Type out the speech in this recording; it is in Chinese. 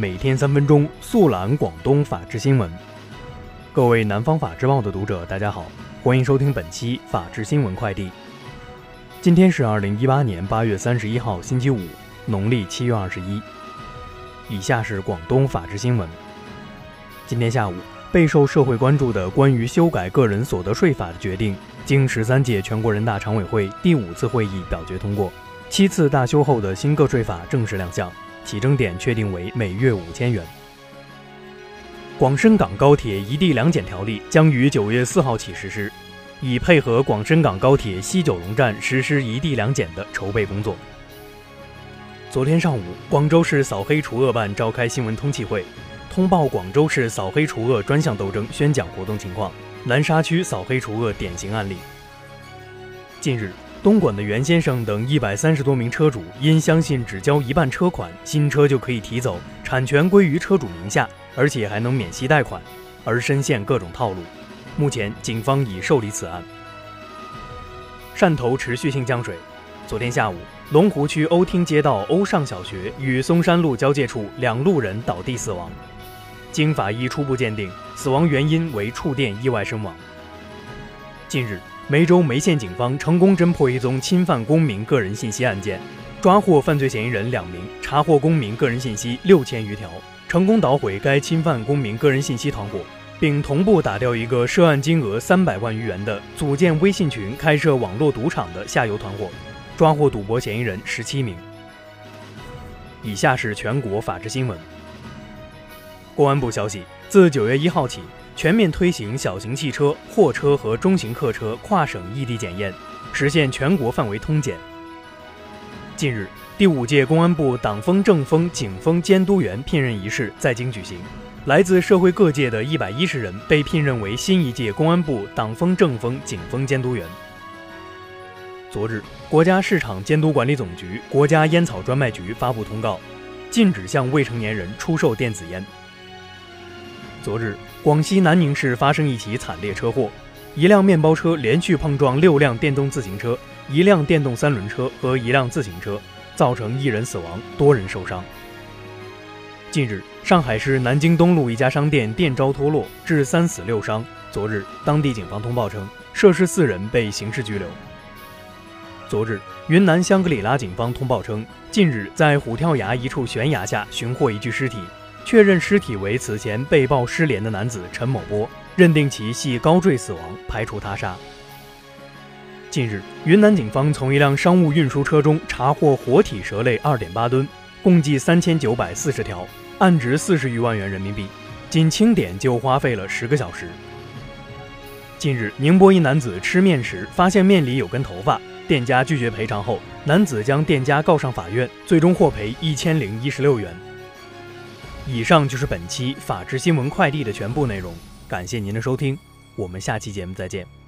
每天三分钟速览广东法治新闻。各位南方法制报的读者，大家好，欢迎收听本期法治新闻快递。今天是二零一八年八月三十一号，星期五，农历七月二十一。以下是广东法治新闻。今天下午，备受社会关注的关于修改个人所得税法的决定，经十三届全国人大常委会第五次会议表决通过，七次大修后的新个税法正式亮相。起征点确定为每月五千元。广深港高铁一地两检条例将于九月四号起实施，以配合广深港高铁西九龙站实施一地两检的筹备工作。昨天上午，广州市扫黑除恶办召开新闻通气会，通报广州市扫黑除恶专项斗争宣讲活动情况、南沙区扫黑除恶典型案例。近日。东莞的袁先生等一百三十多名车主，因相信只交一半车款，新车就可以提走，产权归于车主名下，而且还能免息贷款，而深陷各种套路。目前，警方已受理此案。汕头持续性降水，昨天下午，龙湖区欧汀街道欧上小学与松山路交界处两路人倒地死亡，经法医初步鉴定，死亡原因为触电意外身亡。近日。梅州梅县警方成功侦破一宗侵犯公民个人信息案件，抓获犯罪嫌疑人两名，查获公民个人信息六千余条，成功捣毁该侵犯公民个人信息团伙，并同步打掉一个涉案金额三百万余元的组建微信群开设网络赌场的下游团伙，抓获赌博嫌疑人十七名。以下是全国法制新闻。公安部消息，自九月一号起。全面推行小型汽车、货车和中型客车跨省异地检验，实现全国范围通检。近日，第五届公安部党风政风警风监督员聘任仪式在京举行，来自社会各界的一百一十人被聘任为新一届公安部党风政风警风监督员。昨日，国家市场监督管理总局、国家烟草专卖局发布通告，禁止向未成年人出售电子烟。昨日，广西南宁市发生一起惨烈车祸，一辆面包车连续碰撞六辆电动自行车、一辆电动三轮车和一辆自行车，造成一人死亡，多人受伤。近日，上海市南京东路一家商店电招脱落，致三死六伤。昨日，当地警方通报称，涉事四人被刑事拘留。昨日，云南香格里拉警方通报称，近日在虎跳崖一处悬崖下寻获一具尸体。确认尸体为此前被曝失联的男子陈某波，认定其系高坠死亡，排除他杀。近日，云南警方从一辆商务运输车中查获活体蛇类二点八吨，共计三千九百四十条，案值四十余万元人民币，仅清点就花费了十个小时。近日，宁波一男子吃面时发现面里有根头发，店家拒绝赔偿后，男子将店家告上法院，最终获赔一千零一十六元。以上就是本期法治新闻快递的全部内容，感谢您的收听，我们下期节目再见。